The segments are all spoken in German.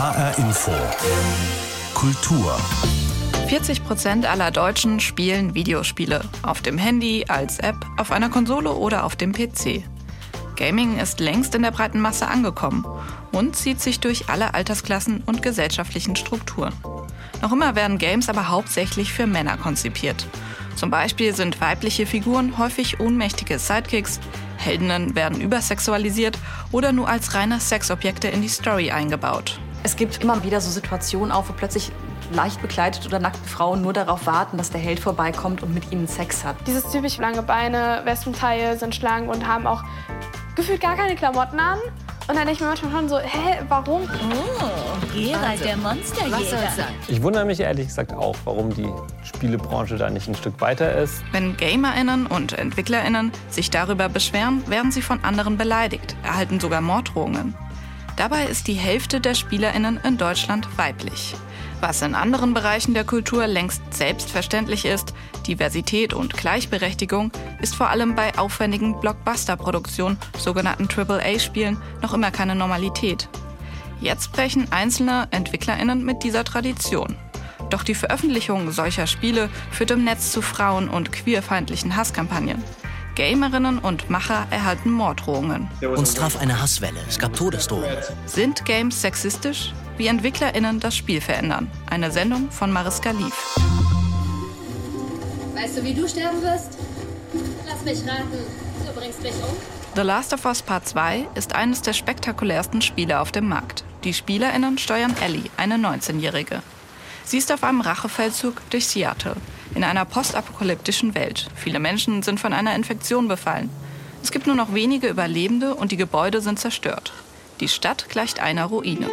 HR Info. Kultur. 40 Prozent aller Deutschen spielen Videospiele. Auf dem Handy, als App, auf einer Konsole oder auf dem PC. Gaming ist längst in der breiten Masse angekommen und zieht sich durch alle Altersklassen und gesellschaftlichen Strukturen. Noch immer werden Games aber hauptsächlich für Männer konzipiert. Zum Beispiel sind weibliche Figuren häufig ohnmächtige Sidekicks, Heldinnen werden übersexualisiert oder nur als reine Sexobjekte in die Story eingebaut. Es gibt immer wieder so Situationen auf, wo plötzlich leicht bekleidet oder nackte Frauen nur darauf warten, dass der Held vorbeikommt und mit ihnen Sex hat. Dieses typisch lange Beine, Wespenteile sind schlank und haben auch gefühlt gar keine Klamotten an. Und dann denke ich mir manchmal schon so, hä, warum? Oh, Gerald, der Monsterjäger. Ich wundere mich ehrlich gesagt auch, warum die Spielebranche da nicht ein Stück weiter ist. Wenn GamerInnen und EntwicklerInnen sich darüber beschweren, werden sie von anderen beleidigt, erhalten sogar Morddrohungen. Dabei ist die Hälfte der SpielerInnen in Deutschland weiblich. Was in anderen Bereichen der Kultur längst selbstverständlich ist, Diversität und Gleichberechtigung, ist vor allem bei aufwendigen Blockbuster-Produktionen, sogenannten AAA-Spielen, noch immer keine Normalität. Jetzt brechen einzelne EntwicklerInnen mit dieser Tradition. Doch die Veröffentlichung solcher Spiele führt im Netz zu frauen- und queerfeindlichen Hasskampagnen. Gamerinnen und Macher erhalten Morddrohungen. Uns traf eine Hasswelle, es gab Todesdrohungen. Sind Games sexistisch? Wie EntwicklerInnen das Spiel verändern. Eine Sendung von Mariska Lief. Weißt du, wie du sterben wirst? Lass mich raten, du bringst mich um. The Last of Us Part 2 ist eines der spektakulärsten Spiele auf dem Markt. Die SpielerInnen steuern Ellie, eine 19-Jährige. Sie ist auf einem Rachefeldzug durch Seattle, in einer postapokalyptischen Welt. Viele Menschen sind von einer Infektion befallen. Es gibt nur noch wenige Überlebende und die Gebäude sind zerstört. Die Stadt gleicht einer Ruine.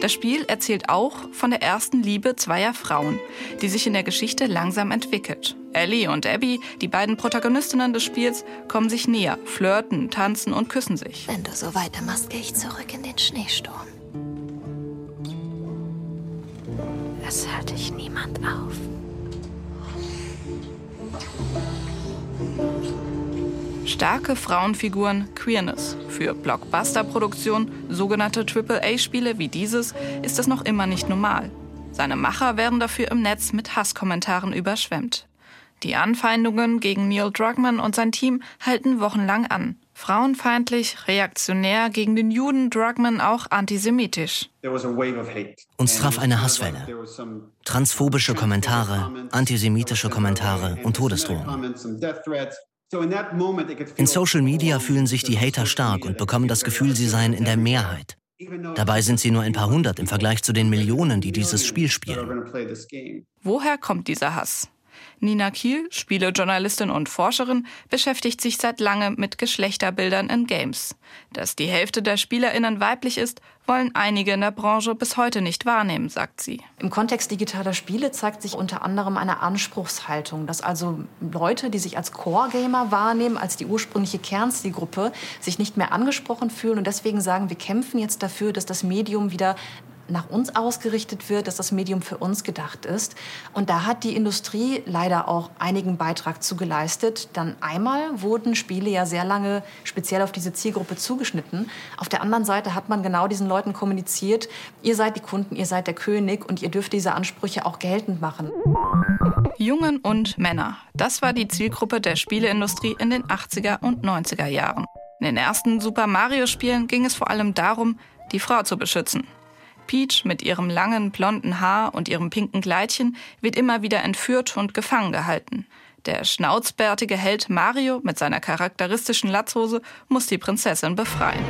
Das Spiel erzählt auch von der ersten Liebe zweier Frauen, die sich in der Geschichte langsam entwickelt. Ellie und Abby, die beiden Protagonistinnen des Spiels, kommen sich näher, flirten, tanzen und küssen sich. Wenn du so weitermachst, gehe ich zurück in den Schneesturm. Es hält dich niemand auf. Starke Frauenfiguren, Queerness. Für Blockbuster-Produktionen, sogenannte AAA-Spiele wie dieses, ist das noch immer nicht normal. Seine Macher werden dafür im Netz mit Hasskommentaren überschwemmt. Die Anfeindungen gegen Neil Druckmann und sein Team halten wochenlang an. Frauenfeindlich, reaktionär, gegen den Juden Druckmann auch antisemitisch. Uns traf eine Hasswelle. Transphobische Kommentare, antisemitische Kommentare und Todesdrohungen. In Social Media fühlen sich die Hater stark und bekommen das Gefühl, sie seien in der Mehrheit. Dabei sind sie nur ein paar hundert im Vergleich zu den Millionen, die dieses Spiel spielen. Woher kommt dieser Hass? Nina Kiel, Spielejournalistin und Forscherin, beschäftigt sich seit langem mit Geschlechterbildern in Games. Dass die Hälfte der SpielerInnen weiblich ist, wollen einige in der Branche bis heute nicht wahrnehmen, sagt sie. Im Kontext digitaler Spiele zeigt sich unter anderem eine Anspruchshaltung, dass also Leute, die sich als Core-Gamer wahrnehmen, als die ursprüngliche Kernzielgruppe, sich nicht mehr angesprochen fühlen und deswegen sagen, wir kämpfen jetzt dafür, dass das Medium wieder nach uns ausgerichtet wird, dass das Medium für uns gedacht ist. Und da hat die Industrie leider auch einigen Beitrag zu geleistet. Dann einmal wurden Spiele ja sehr lange speziell auf diese Zielgruppe zugeschnitten. Auf der anderen Seite hat man genau diesen Leuten kommuniziert, ihr seid die Kunden, ihr seid der König und ihr dürft diese Ansprüche auch geltend machen. Jungen und Männer. Das war die Zielgruppe der Spieleindustrie in den 80er und 90er Jahren. In den ersten Super Mario-Spielen ging es vor allem darum, die Frau zu beschützen. Peach mit ihrem langen blonden Haar und ihrem pinken Kleidchen wird immer wieder entführt und gefangen gehalten. Der schnauzbärtige Held Mario mit seiner charakteristischen Latzhose muss die Prinzessin befreien.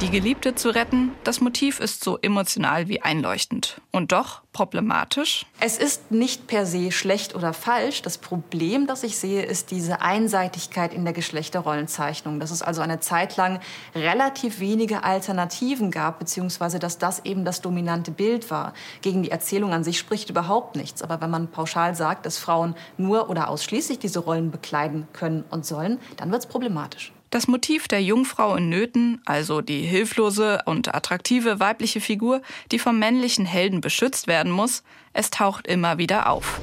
Die Geliebte zu retten, das Motiv ist so emotional wie einleuchtend. Und doch problematisch? Es ist nicht per se schlecht oder falsch. Das Problem, das ich sehe, ist diese Einseitigkeit in der Geschlechterrollenzeichnung. Dass es also eine Zeit lang relativ wenige Alternativen gab, beziehungsweise dass das eben das dominante Bild war. Gegen die Erzählung an sich spricht überhaupt nichts. Aber wenn man pauschal sagt, dass Frauen nur oder ausschließlich diese Rollen bekleiden können und sollen, dann wird es problematisch. Das Motiv der Jungfrau in Nöten, also die hilflose und attraktive weibliche Figur, die vom männlichen Helden beschützt werden muss, es taucht immer wieder auf.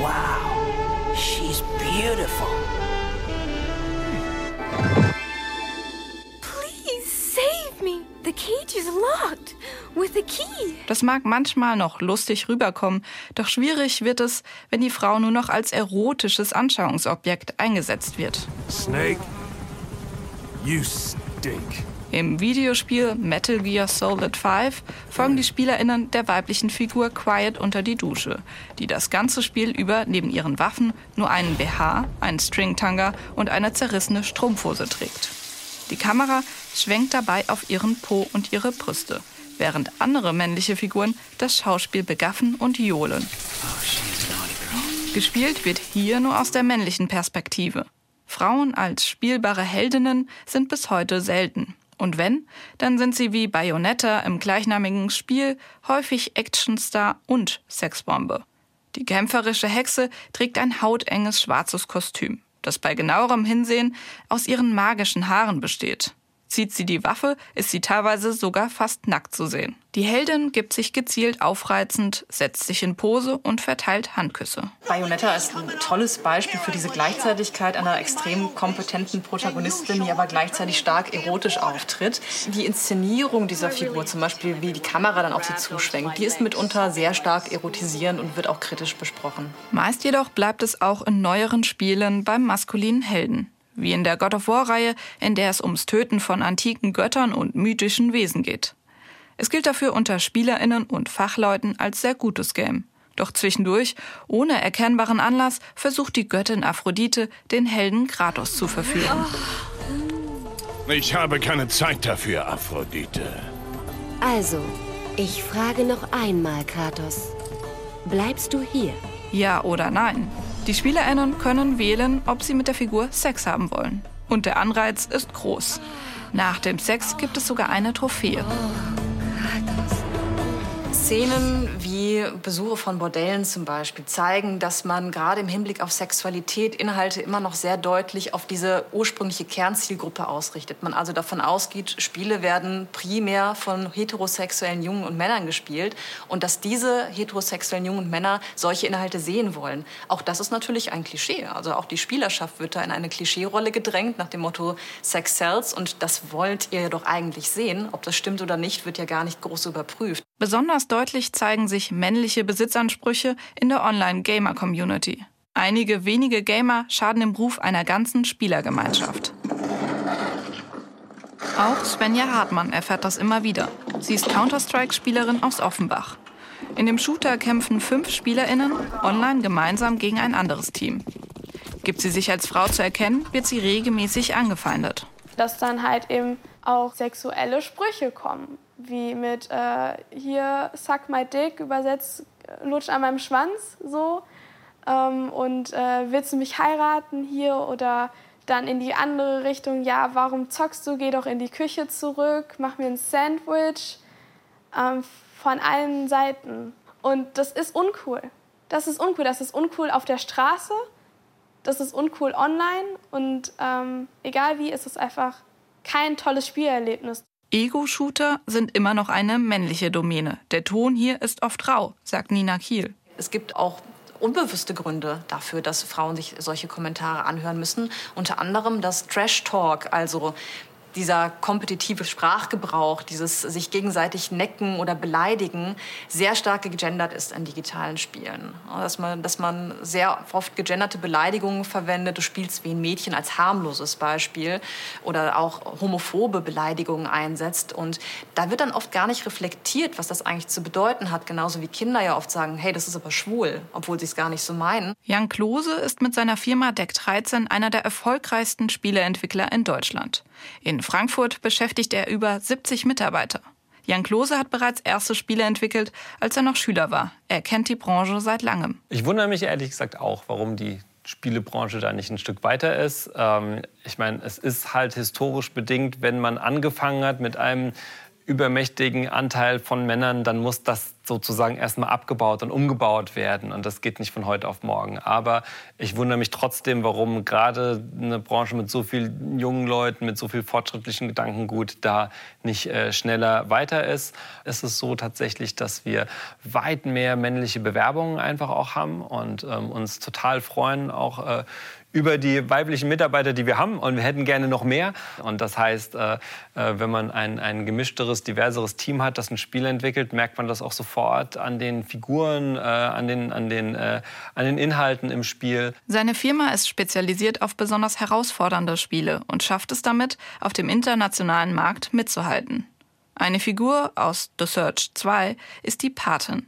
Wow, she's beautiful. Das mag manchmal noch lustig rüberkommen, doch schwierig wird es, wenn die Frau nur noch als erotisches Anschauungsobjekt eingesetzt wird. Snake, you stink. Im Videospiel Metal Gear Solid 5 folgen die SpielerInnen der weiblichen Figur Quiet unter die Dusche, die das ganze Spiel über neben ihren Waffen nur einen BH, einen Stringtanga und eine zerrissene Strumpfhose trägt. Die Kamera schwenkt dabei auf ihren Po und ihre Brüste, während andere männliche Figuren das Schauspiel begaffen und johlen. Gespielt wird hier nur aus der männlichen Perspektive. Frauen als spielbare Heldinnen sind bis heute selten. Und wenn, dann sind sie wie Bayonetta im gleichnamigen Spiel häufig Actionstar und Sexbombe. Die kämpferische Hexe trägt ein hautenges schwarzes Kostüm, das bei genauerem Hinsehen aus ihren magischen Haaren besteht. Zieht sie die Waffe, ist sie teilweise sogar fast nackt zu sehen. Die Heldin gibt sich gezielt aufreizend, setzt sich in Pose und verteilt Handküsse. Bayonetta ist ein tolles Beispiel für diese Gleichzeitigkeit einer extrem kompetenten Protagonistin, die aber gleichzeitig stark erotisch auftritt. Die Inszenierung dieser Figur, zum Beispiel wie die Kamera dann auf sie zuschwenkt, die ist mitunter sehr stark erotisierend und wird auch kritisch besprochen. Meist jedoch bleibt es auch in neueren Spielen beim maskulinen Helden wie in der God of War-Reihe, in der es ums Töten von antiken Göttern und mythischen Wesen geht. Es gilt dafür unter Spielerinnen und Fachleuten als sehr gutes Game. Doch zwischendurch, ohne erkennbaren Anlass, versucht die Göttin Aphrodite, den Helden Kratos zu verführen. Ich habe keine Zeit dafür, Aphrodite. Also, ich frage noch einmal, Kratos. Bleibst du hier? Ja oder nein? Die SpielerInnen können wählen, ob sie mit der Figur Sex haben wollen. Und der Anreiz ist groß. Nach dem Sex gibt es sogar eine Trophäe. Szenen wie Besuche von Bordellen zum Beispiel zeigen, dass man gerade im Hinblick auf Sexualität Inhalte immer noch sehr deutlich auf diese ursprüngliche Kernzielgruppe ausrichtet. Man also davon ausgeht, Spiele werden primär von heterosexuellen Jungen und Männern gespielt und dass diese heterosexuellen Jungen und Männer solche Inhalte sehen wollen. Auch das ist natürlich ein Klischee. Also auch die Spielerschaft wird da in eine Klischeerolle gedrängt nach dem Motto Sex sells und das wollt ihr ja doch eigentlich sehen. Ob das stimmt oder nicht, wird ja gar nicht groß überprüft. Besonders deutlich zeigen sich männliche Besitzansprüche in der Online-Gamer-Community. Einige wenige Gamer schaden dem Ruf einer ganzen Spielergemeinschaft. Auch Svenja Hartmann erfährt das immer wieder. Sie ist Counter-Strike-Spielerin aus Offenbach. In dem Shooter kämpfen fünf SpielerInnen online gemeinsam gegen ein anderes Team. Gibt sie sich als Frau zu erkennen, wird sie regelmäßig angefeindet. Dass dann halt eben auch sexuelle Sprüche kommen wie mit äh, hier suck my dick, übersetzt lutsch an meinem Schwanz so ähm, und äh, willst du mich heiraten hier oder dann in die andere Richtung, ja, warum zockst du, geh doch in die Küche zurück, mach mir ein Sandwich ähm, von allen Seiten. Und das ist uncool. Das ist uncool. Das ist uncool auf der Straße, das ist uncool online und ähm, egal wie, ist es einfach kein tolles Spielerlebnis. Ego-Shooter sind immer noch eine männliche Domäne. Der Ton hier ist oft rau, sagt Nina Kiel. Es gibt auch unbewusste Gründe dafür, dass Frauen sich solche Kommentare anhören müssen. Unter anderem das Trash Talk, also dieser kompetitive Sprachgebrauch, dieses sich gegenseitig necken oder beleidigen, sehr stark gegendert ist in digitalen Spielen. Dass man, dass man sehr oft gegenderte Beleidigungen verwendet. Du spielst wie ein Mädchen als harmloses Beispiel oder auch homophobe Beleidigungen einsetzt. Und da wird dann oft gar nicht reflektiert, was das eigentlich zu bedeuten hat. Genauso wie Kinder ja oft sagen, hey, das ist aber schwul, obwohl sie es gar nicht so meinen. Jan Klose ist mit seiner Firma Deck 13 einer der erfolgreichsten Spieleentwickler in Deutschland. In Frankfurt beschäftigt er über 70 Mitarbeiter. Jan Klose hat bereits erste Spiele entwickelt, als er noch Schüler war. Er kennt die Branche seit langem. Ich wundere mich ehrlich gesagt auch, warum die Spielebranche da nicht ein Stück weiter ist. Ähm, ich meine, es ist halt historisch bedingt, wenn man angefangen hat mit einem übermächtigen Anteil von Männern, dann muss das sozusagen erstmal abgebaut und umgebaut werden. Und das geht nicht von heute auf morgen. Aber ich wundere mich trotzdem, warum gerade eine Branche mit so vielen jungen Leuten, mit so viel fortschrittlichen Gedankengut da nicht äh, schneller weiter ist. Es ist so tatsächlich, dass wir weit mehr männliche Bewerbungen einfach auch haben und ähm, uns total freuen, auch äh, über die weiblichen Mitarbeiter, die wir haben. Und wir hätten gerne noch mehr. Und das heißt, äh, äh, wenn man ein, ein gemischteres, diverseres Team hat, das ein Spiel entwickelt, merkt man das auch sofort an den Figuren, äh, an, den, an, den, an den Inhalten im Spiel. Seine Firma ist spezialisiert auf besonders herausfordernde Spiele und schafft es damit, auf dem internationalen Markt mitzuhalten. Eine Figur aus The Search 2 ist die Patin.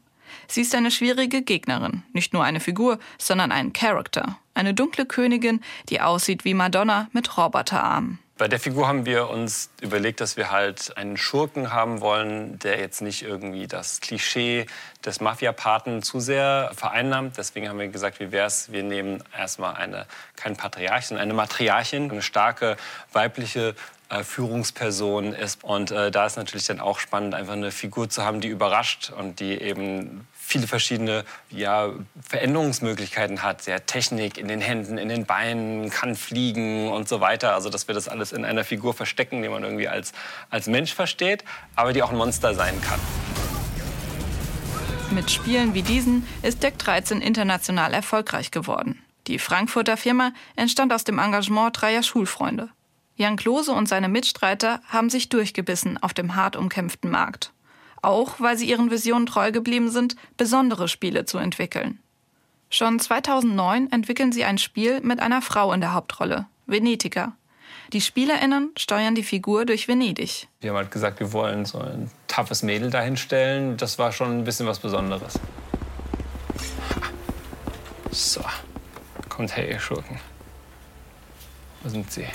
Sie ist eine schwierige Gegnerin, nicht nur eine Figur, sondern ein Charakter, eine dunkle Königin, die aussieht wie Madonna mit Roboterarmen. Bei der Figur haben wir uns überlegt, dass wir halt einen Schurken haben wollen, der jetzt nicht irgendwie das Klischee des Mafia-Paten zu sehr vereinnahmt. Deswegen haben wir gesagt, wie wäre es, wir nehmen erstmal eine, kein Patriarch, sondern eine Matriarchin, eine starke weibliche äh, Führungsperson ist. Und äh, da ist natürlich dann auch spannend, einfach eine Figur zu haben, die überrascht und die eben viele verschiedene ja, Veränderungsmöglichkeiten hat. Sie hat Technik in den Händen, in den Beinen, kann fliegen und so weiter. Also dass wir das alles in einer Figur verstecken, die man irgendwie als, als Mensch versteht, aber die auch ein Monster sein kann. Mit Spielen wie diesen ist Deck 13 international erfolgreich geworden. Die Frankfurter Firma entstand aus dem Engagement dreier Schulfreunde. Jan Klose und seine Mitstreiter haben sich durchgebissen auf dem hart umkämpften Markt. Auch weil sie ihren Visionen treu geblieben sind, besondere Spiele zu entwickeln. Schon 2009 entwickeln sie ein Spiel mit einer Frau in der Hauptrolle, Venetica. Die SpielerInnen steuern die Figur durch Venedig. Wir haben halt gesagt, wir wollen so ein toughes Mädel dahinstellen. Das war schon ein bisschen was Besonderes. So, kommt her, ihr Schurken. Wo sind sie?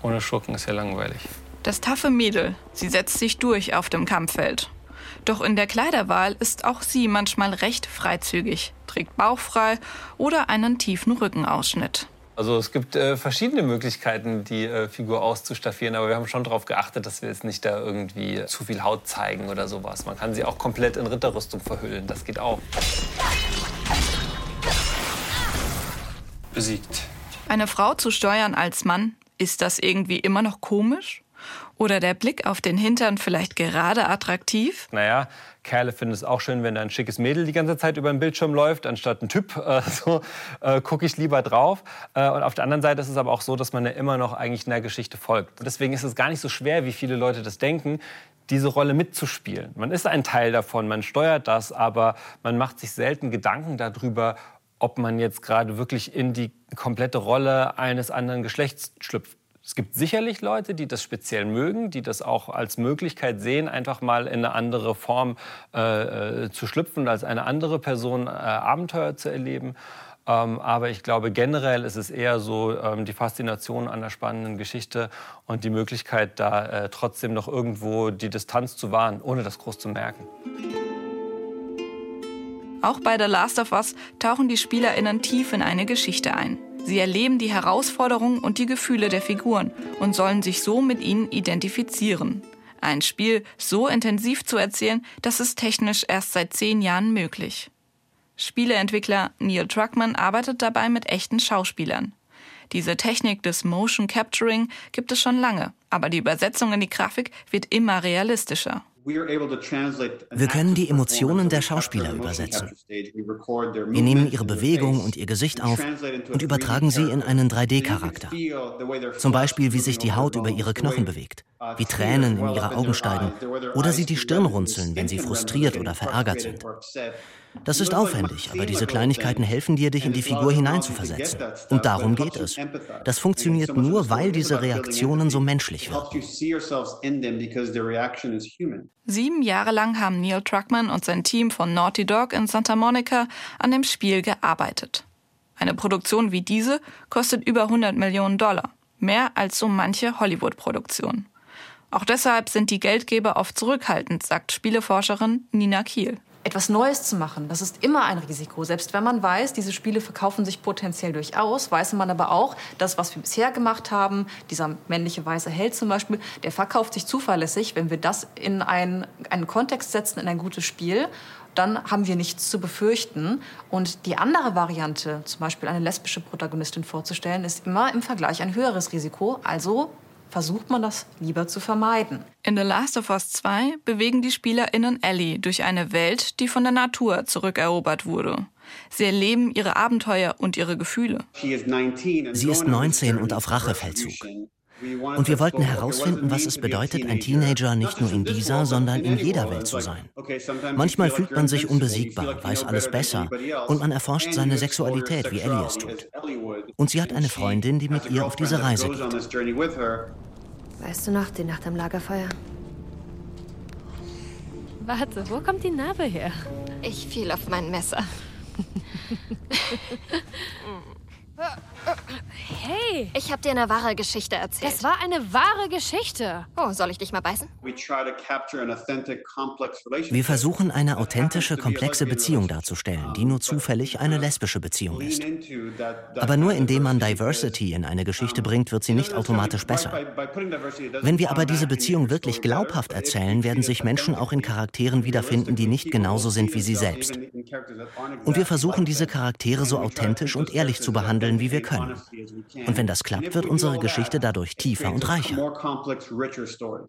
Ohne Schurken ist ja langweilig. Das taffe Mädel, sie setzt sich durch auf dem Kampffeld. Doch in der Kleiderwahl ist auch sie manchmal recht freizügig, trägt bauchfrei oder einen tiefen Rückenausschnitt. Also es gibt äh, verschiedene Möglichkeiten, die äh, Figur auszustaffieren, aber wir haben schon darauf geachtet, dass wir jetzt nicht da irgendwie zu viel Haut zeigen oder sowas. Man kann sie auch komplett in Ritterrüstung verhüllen, das geht auch. Besiegt. Eine Frau zu steuern als Mann ist das irgendwie immer noch komisch? Oder der Blick auf den Hintern vielleicht gerade attraktiv? Naja, Kerle finden es auch schön, wenn da ein schickes Mädel die ganze Zeit über den Bildschirm läuft, anstatt ein Typ. Äh, so äh, gucke ich lieber drauf. Äh, und auf der anderen Seite ist es aber auch so, dass man ja immer noch eigentlich in der Geschichte folgt. Deswegen ist es gar nicht so schwer, wie viele Leute das denken, diese Rolle mitzuspielen. Man ist ein Teil davon, man steuert das, aber man macht sich selten Gedanken darüber, ob man jetzt gerade wirklich in die komplette Rolle eines anderen Geschlechts schlüpft. Es gibt sicherlich Leute, die das speziell mögen, die das auch als Möglichkeit sehen, einfach mal in eine andere Form äh, äh zu schlüpfen als eine andere Person äh, Abenteuer zu erleben. Ähm, aber ich glaube, generell ist es eher so ähm, die Faszination an einer spannenden Geschichte und die Möglichkeit, da äh, trotzdem noch irgendwo die Distanz zu wahren, ohne das groß zu merken. Auch bei The Last of Us tauchen die SpielerInnen tief in eine Geschichte ein. Sie erleben die Herausforderungen und die Gefühle der Figuren und sollen sich so mit ihnen identifizieren. Ein Spiel so intensiv zu erzählen, das ist technisch erst seit zehn Jahren möglich. Spieleentwickler Neil Druckmann arbeitet dabei mit echten Schauspielern. Diese Technik des Motion Capturing gibt es schon lange, aber die Übersetzung in die Grafik wird immer realistischer. Wir können die Emotionen der Schauspieler übersetzen. Wir nehmen ihre Bewegung und ihr Gesicht auf und übertragen sie in einen 3D-Charakter. Zum Beispiel, wie sich die Haut über ihre Knochen bewegt, wie Tränen in ihre Augen steigen oder sie die Stirn runzeln, wenn sie frustriert oder verärgert sind. Das ist aufwendig, aber diese Kleinigkeiten helfen dir, dich in die Figur hineinzuversetzen. Und darum geht es. Das funktioniert nur, weil diese Reaktionen so menschlich wirken. Sieben Jahre lang haben Neil Truckman und sein Team von Naughty Dog in Santa Monica an dem Spiel gearbeitet. Eine Produktion wie diese kostet über 100 Millionen Dollar. Mehr als so manche Hollywood-Produktion. Auch deshalb sind die Geldgeber oft zurückhaltend, sagt Spieleforscherin Nina Kiel etwas Neues zu machen, das ist immer ein Risiko. Selbst wenn man weiß, diese Spiele verkaufen sich potenziell durchaus, weiß man aber auch, das, was wir bisher gemacht haben, dieser männliche weiße Held zum Beispiel, der verkauft sich zuverlässig. Wenn wir das in einen, einen Kontext setzen, in ein gutes Spiel, dann haben wir nichts zu befürchten. Und die andere Variante, zum Beispiel eine lesbische Protagonistin vorzustellen, ist immer im Vergleich ein höheres Risiko. Also versucht man das lieber zu vermeiden. In The Last of Us 2 bewegen die SpielerInnen Ellie durch eine Welt, die von der Natur zurückerobert wurde. Sie erleben ihre Abenteuer und ihre Gefühle. Sie ist 19 und auf Rachefeldzug. Und wir wollten herausfinden, was es bedeutet, ein Teenager nicht nur in dieser, sondern in jeder Welt zu sein. Manchmal fühlt man sich unbesiegbar, weiß alles besser und man erforscht seine Sexualität, wie Ellie es tut. Und sie hat eine Freundin, die mit ihr auf diese Reise geht. Weißt du noch, die Nacht am Lagerfeuer? Warte, wo kommt die Narbe her? Ich fiel auf mein Messer. Hey! Ich habe dir eine wahre Geschichte erzählt. Das war eine wahre Geschichte. Oh, soll ich dich mal beißen? Wir versuchen, eine authentische, komplexe Beziehung darzustellen, die nur zufällig eine lesbische Beziehung ist. Aber nur indem man Diversity in eine Geschichte bringt, wird sie nicht automatisch besser. Wenn wir aber diese Beziehung wirklich glaubhaft erzählen, werden sich Menschen auch in Charakteren wiederfinden, die nicht genauso sind wie sie selbst. Und wir versuchen, diese Charaktere so authentisch und ehrlich zu behandeln, wie wir können. Und wenn das klappt, wird unsere Geschichte dadurch tiefer und reicher.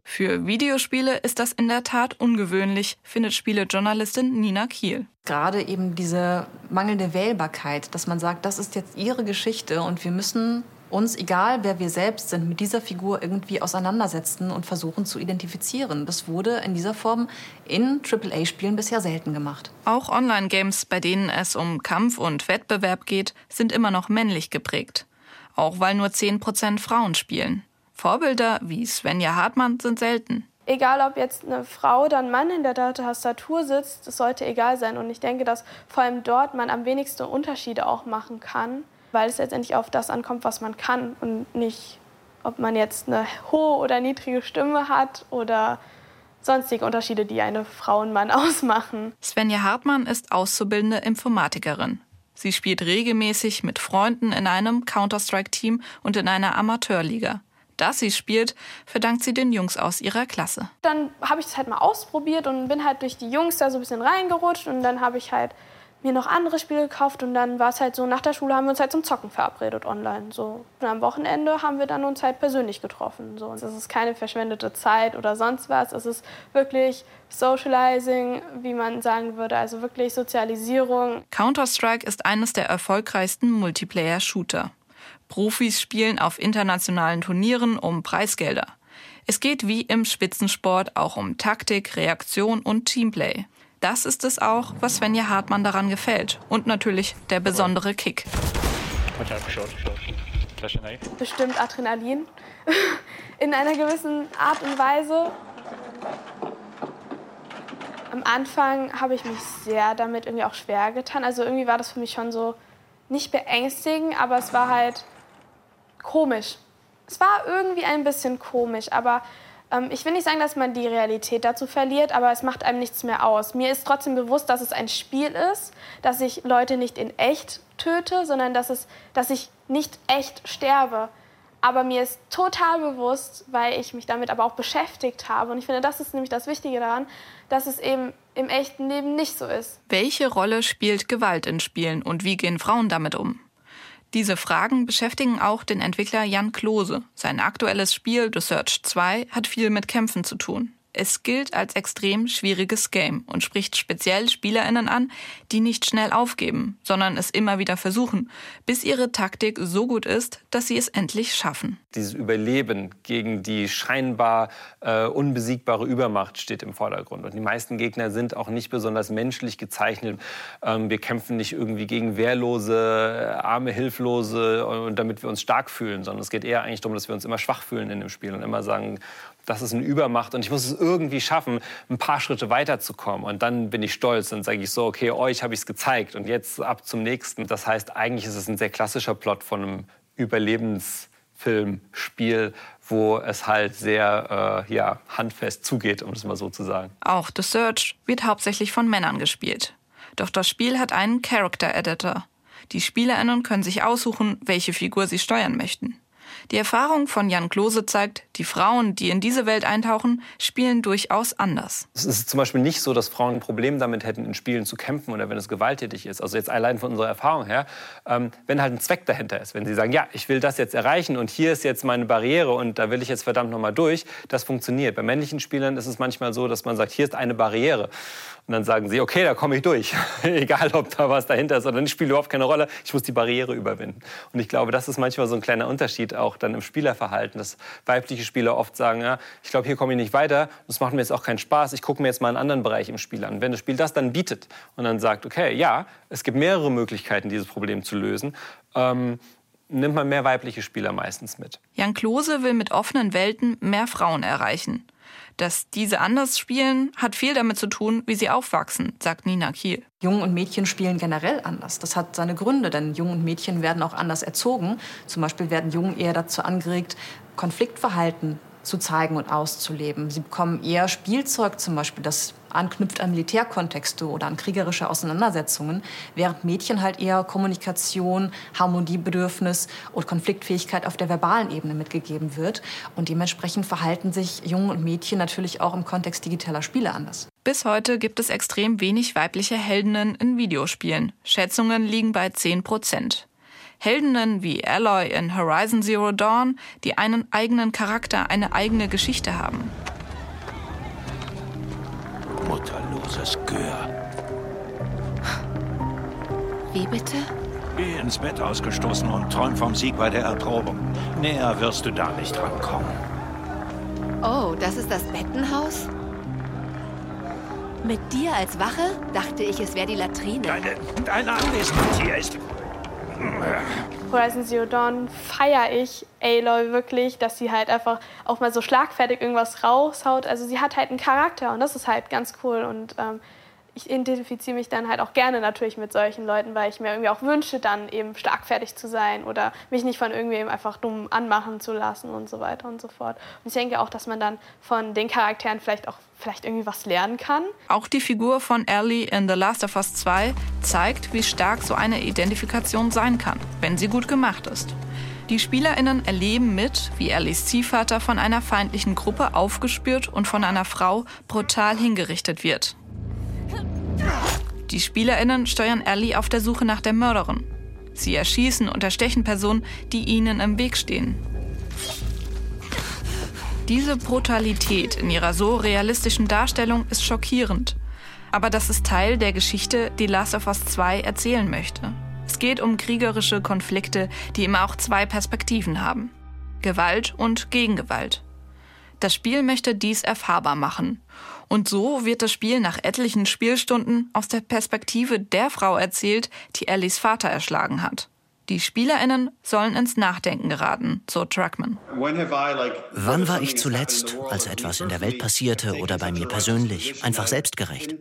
Für Videospiele ist das in der Tat ungewöhnlich, findet Spielejournalistin Nina Kiel. Gerade eben diese mangelnde Wählbarkeit, dass man sagt, das ist jetzt ihre Geschichte und wir müssen uns, egal wer wir selbst sind, mit dieser Figur irgendwie auseinandersetzen und versuchen zu identifizieren. Das wurde in dieser Form in AAA-Spielen bisher selten gemacht. Auch Online-Games, bei denen es um Kampf und Wettbewerb geht, sind immer noch männlich geprägt. Auch weil nur 10% Frauen spielen. Vorbilder wie Svenja Hartmann sind selten. Egal, ob jetzt eine Frau oder ein Mann in der Tastatur sitzt, das sollte egal sein. Und ich denke, dass vor allem dort man am wenigsten Unterschiede auch machen kann weil es letztendlich auf das ankommt, was man kann und nicht, ob man jetzt eine hohe oder niedrige Stimme hat oder sonstige Unterschiede, die eine Frau und Mann ausmachen. Svenja Hartmann ist auszubildende Informatikerin. Sie spielt regelmäßig mit Freunden in einem Counter-Strike-Team und in einer Amateurliga. Dass sie spielt, verdankt sie den Jungs aus ihrer Klasse. Dann habe ich es halt mal ausprobiert und bin halt durch die Jungs da so ein bisschen reingerutscht und dann habe ich halt mir noch andere Spiele gekauft und dann war es halt so, nach der Schule haben wir uns halt zum Zocken verabredet online. So. Und am Wochenende haben wir dann uns halt persönlich getroffen. So. Es ist keine verschwendete Zeit oder sonst was. Es ist wirklich Socializing, wie man sagen würde, also wirklich Sozialisierung. Counter-Strike ist eines der erfolgreichsten Multiplayer-Shooter. Profis spielen auf internationalen Turnieren um Preisgelder. Es geht wie im Spitzensport auch um Taktik, Reaktion und Teamplay. Das ist es auch, was Svenja Hartmann daran gefällt. Und natürlich der besondere Kick. Bestimmt Adrenalin. In einer gewissen Art und Weise. Am Anfang habe ich mich sehr damit irgendwie auch schwer getan. Also irgendwie war das für mich schon so nicht beängstigend, aber es war halt komisch. Es war irgendwie ein bisschen komisch, aber ich will nicht sagen, dass man die Realität dazu verliert, aber es macht einem nichts mehr aus. Mir ist trotzdem bewusst, dass es ein Spiel ist, dass ich Leute nicht in echt töte, sondern dass, es, dass ich nicht echt sterbe. Aber mir ist total bewusst, weil ich mich damit aber auch beschäftigt habe, und ich finde, das ist nämlich das Wichtige daran, dass es eben im echten Leben nicht so ist. Welche Rolle spielt Gewalt in Spielen und wie gehen Frauen damit um? Diese Fragen beschäftigen auch den Entwickler Jan Klose. Sein aktuelles Spiel The Search 2 hat viel mit Kämpfen zu tun. Es gilt als extrem schwieriges Game und spricht speziell Spielerinnen an, die nicht schnell aufgeben, sondern es immer wieder versuchen, bis ihre Taktik so gut ist, dass sie es endlich schaffen. Dieses Überleben gegen die scheinbar äh, unbesiegbare Übermacht steht im Vordergrund. Und die meisten Gegner sind auch nicht besonders menschlich gezeichnet. Ähm, wir kämpfen nicht irgendwie gegen wehrlose, äh, arme, hilflose, und damit wir uns stark fühlen, sondern es geht eher eigentlich darum, dass wir uns immer schwach fühlen in dem Spiel und immer sagen, das ist eine Übermacht und ich muss es irgendwie schaffen, ein paar Schritte weiterzukommen. Und dann bin ich stolz und sage ich so, okay, euch habe ich es gezeigt und jetzt ab zum nächsten. Das heißt, eigentlich ist es ein sehr klassischer Plot von einem Überlebensfilm, Spiel, wo es halt sehr äh, ja, handfest zugeht, um es mal so zu sagen. Auch The Search wird hauptsächlich von Männern gespielt. Doch das Spiel hat einen Character Editor. Die SpielerInnen können sich aussuchen, welche Figur sie steuern möchten. Die Erfahrung von Jan Klose zeigt, die Frauen, die in diese Welt eintauchen, spielen durchaus anders. Es ist zum Beispiel nicht so, dass Frauen ein Problem damit hätten, in Spielen zu kämpfen oder wenn es gewalttätig ist. Also jetzt allein von unserer Erfahrung her, ähm, wenn halt ein Zweck dahinter ist, wenn sie sagen, ja, ich will das jetzt erreichen und hier ist jetzt meine Barriere und da will ich jetzt verdammt noch mal durch, das funktioniert. Bei männlichen Spielern ist es manchmal so, dass man sagt, hier ist eine Barriere. Und dann sagen sie, okay, da komme ich durch. Egal, ob da was dahinter ist oder nicht, spielt überhaupt keine Rolle. Ich muss die Barriere überwinden. Und ich glaube, das ist manchmal so ein kleiner Unterschied auch dann im Spielerverhalten, dass weibliche Spieler oft sagen, ja, ich glaube, hier komme ich nicht weiter. Das macht mir jetzt auch keinen Spaß. Ich gucke mir jetzt mal einen anderen Bereich im Spiel an. Wenn das Spiel das dann bietet und dann sagt, okay, ja, es gibt mehrere Möglichkeiten, dieses Problem zu lösen, ähm, nimmt man mehr weibliche Spieler meistens mit. Jan Klose will mit offenen Welten mehr Frauen erreichen. Dass diese anders spielen, hat viel damit zu tun, wie sie aufwachsen, sagt Nina Kiel. Jungen und Mädchen spielen generell anders. Das hat seine Gründe, denn Jungen und Mädchen werden auch anders erzogen. Zum Beispiel werden Jungen eher dazu angeregt, Konfliktverhalten zu zeigen und auszuleben. Sie bekommen eher Spielzeug zum Beispiel, das anknüpft an Militärkontexte oder an kriegerische Auseinandersetzungen, während Mädchen halt eher Kommunikation, Harmoniebedürfnis und Konfliktfähigkeit auf der verbalen Ebene mitgegeben wird. Und dementsprechend verhalten sich Jungen und Mädchen natürlich auch im Kontext digitaler Spiele anders. Bis heute gibt es extrem wenig weibliche Heldinnen in Videospielen. Schätzungen liegen bei 10 Prozent. Heldinnen wie Aloy in Horizon Zero Dawn, die einen eigenen Charakter, eine eigene Geschichte haben. Mutterloses Gör. Wie bitte? Geh ins Bett ausgestoßen und träum vom Sieg bei der Erprobung. Näher wirst du da nicht rankommen. Oh, das ist das Bettenhaus? Mit dir als Wache? Dachte ich, es wäre die Latrine. Deine, deine Anwesenheit hier ist Horizon Zero Dawn feiere ich Aloy wirklich, dass sie halt einfach auch mal so schlagfertig irgendwas raushaut. Also sie hat halt einen Charakter und das ist halt ganz cool und ähm, ich identifiziere mich dann halt auch gerne natürlich mit solchen Leuten, weil ich mir irgendwie auch wünsche, dann eben schlagfertig zu sein oder mich nicht von irgendwem einfach dumm anmachen zu lassen und so weiter und so fort. Und ich denke auch, dass man dann von den Charakteren vielleicht auch vielleicht irgendwie was lernen kann. Auch die Figur von Ellie in The Last of Us 2 zeigt, wie stark so eine Identifikation sein kann, wenn sie gut gemacht ist. Die SpielerInnen erleben mit, wie Ellies Ziehvater von einer feindlichen Gruppe aufgespürt und von einer Frau brutal hingerichtet wird. Die SpielerInnen steuern Ellie auf der Suche nach der Mörderin. Sie erschießen und erstechen Personen, die ihnen im Weg stehen. Diese Brutalität in ihrer so realistischen Darstellung ist schockierend. Aber das ist Teil der Geschichte, die Last of Us 2 erzählen möchte. Es geht um kriegerische Konflikte, die immer auch zwei Perspektiven haben. Gewalt und Gegengewalt. Das Spiel möchte dies erfahrbar machen. Und so wird das Spiel nach etlichen Spielstunden aus der Perspektive der Frau erzählt, die Ellies Vater erschlagen hat. Die SpielerInnen sollen ins Nachdenken geraten, so Truckman. Wann war ich zuletzt, als etwas in der Welt passierte oder bei mir persönlich, einfach selbstgerecht?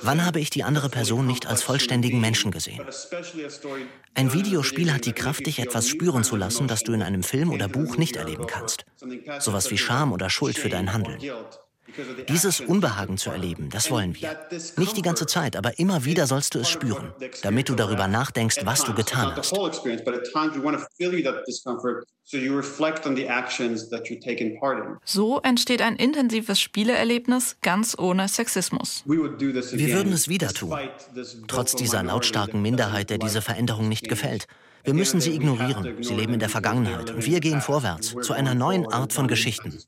Wann habe ich die andere Person nicht als vollständigen Menschen gesehen? Ein Videospiel hat die Kraft, dich etwas spüren zu lassen, das du in einem Film oder Buch nicht erleben kannst. Sowas wie Scham oder Schuld für dein Handeln. Dieses Unbehagen zu erleben, das wollen wir. Nicht die ganze Zeit, aber immer wieder sollst du es spüren, damit du darüber nachdenkst, was du getan hast. So entsteht ein intensives Spieleerlebnis ganz ohne Sexismus. Wir würden es wieder tun, trotz dieser lautstarken Minderheit, der diese Veränderung nicht gefällt. Wir müssen sie ignorieren. Sie leben in der Vergangenheit und wir gehen vorwärts zu einer neuen Art von Geschichten.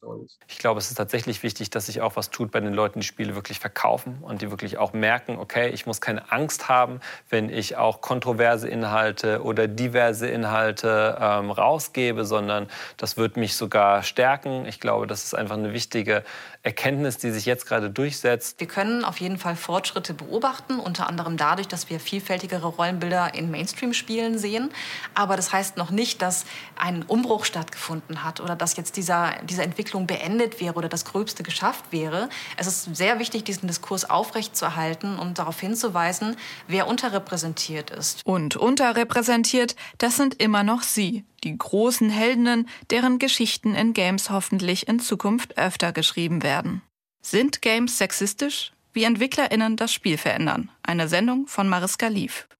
Ich glaube, es ist tatsächlich wichtig, dass sich auch was tut bei den Leuten, die Spiele wirklich verkaufen und die wirklich auch merken, okay, ich muss keine Angst haben, wenn ich auch kontroverse Inhalte oder diverse Inhalte ähm, rausgebe, sondern das wird mich sogar stärken. Ich glaube, das ist einfach eine wichtige Erkenntnis, die sich jetzt gerade durchsetzt. Wir können auf jeden Fall Fortschritte beobachten, unter anderem dadurch, dass wir vielfältigere Rollenbilder in Mainstream-Spielen sehen. Aber das heißt noch nicht, dass ein Umbruch stattgefunden hat oder dass jetzt dieser, diese Entwicklung beendet wäre oder das Gröbste geschafft wäre. Es ist sehr wichtig, diesen Diskurs aufrechtzuerhalten und darauf hinzuweisen, wer unterrepräsentiert ist. Und unterrepräsentiert, das sind immer noch Sie, die großen Heldinnen, deren Geschichten in Games hoffentlich in Zukunft öfter geschrieben werden. Sind Games sexistisch? Wie EntwicklerInnen das Spiel verändern. Eine Sendung von Mariska Lief.